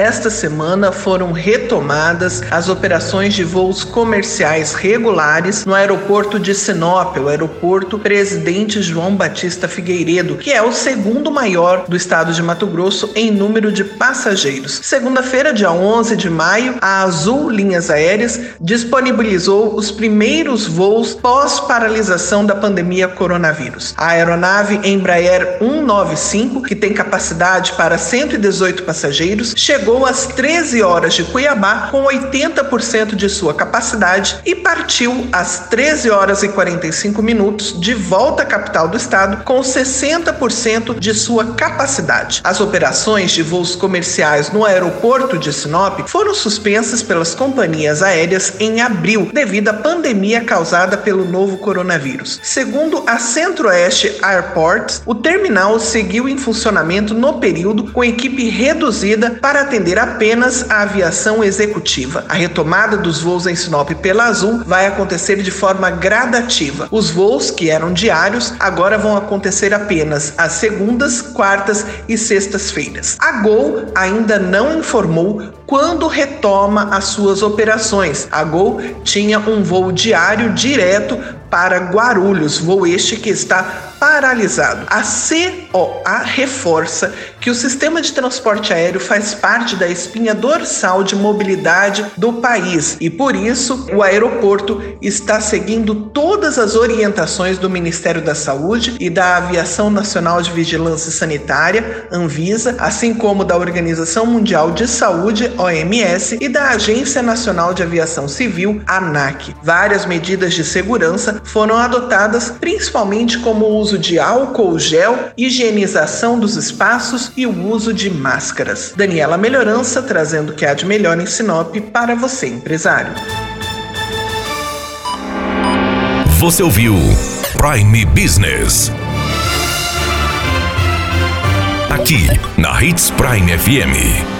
Esta semana foram retomadas as operações de voos comerciais regulares no aeroporto de Sinop, o aeroporto Presidente João Batista Figueiredo, que é o segundo maior do estado de Mato Grosso em número de passageiros. Segunda-feira, dia 11 de maio, a Azul Linhas Aéreas disponibilizou os primeiros voos pós-paralisação da pandemia coronavírus. A aeronave Embraer 195, que tem capacidade para 118 passageiros, chegou chegou às 13 horas de Cuiabá com 80% de sua capacidade e partiu às 13 horas e 45 minutos de volta à capital do estado com 60% de sua capacidade. As operações de voos comerciais no aeroporto de Sinop foram suspensas pelas companhias aéreas em abril devido à pandemia causada pelo novo coronavírus. Segundo a Centro-Oeste Airports, o terminal seguiu em funcionamento no período com equipe reduzida para atender atender apenas a aviação executiva. A retomada dos voos em Sinop pela Azul vai acontecer de forma gradativa. Os voos, que eram diários, agora vão acontecer apenas às segundas, quartas e sextas-feiras. A Gol ainda não informou quando retoma as suas operações. A Gol tinha um voo diário direto para Guarulhos, voo este que está paralisado. A COA reforça que o sistema de transporte aéreo faz parte da espinha dorsal de mobilidade do país e por isso o aeroporto está seguindo todas as orientações do Ministério da Saúde e da Aviação Nacional de Vigilância Sanitária, Anvisa, assim como da Organização Mundial de Saúde, OMS, e da Agência Nacional de Aviação Civil, ANAC. Várias medidas de segurança foram adotadas principalmente como o uso de álcool gel, higienização dos espaços e o uso de máscaras. Daniela Melhorança trazendo o que há de melhor em Sinop para você, empresário. Você ouviu Prime Business. Aqui na Hits Prime FM.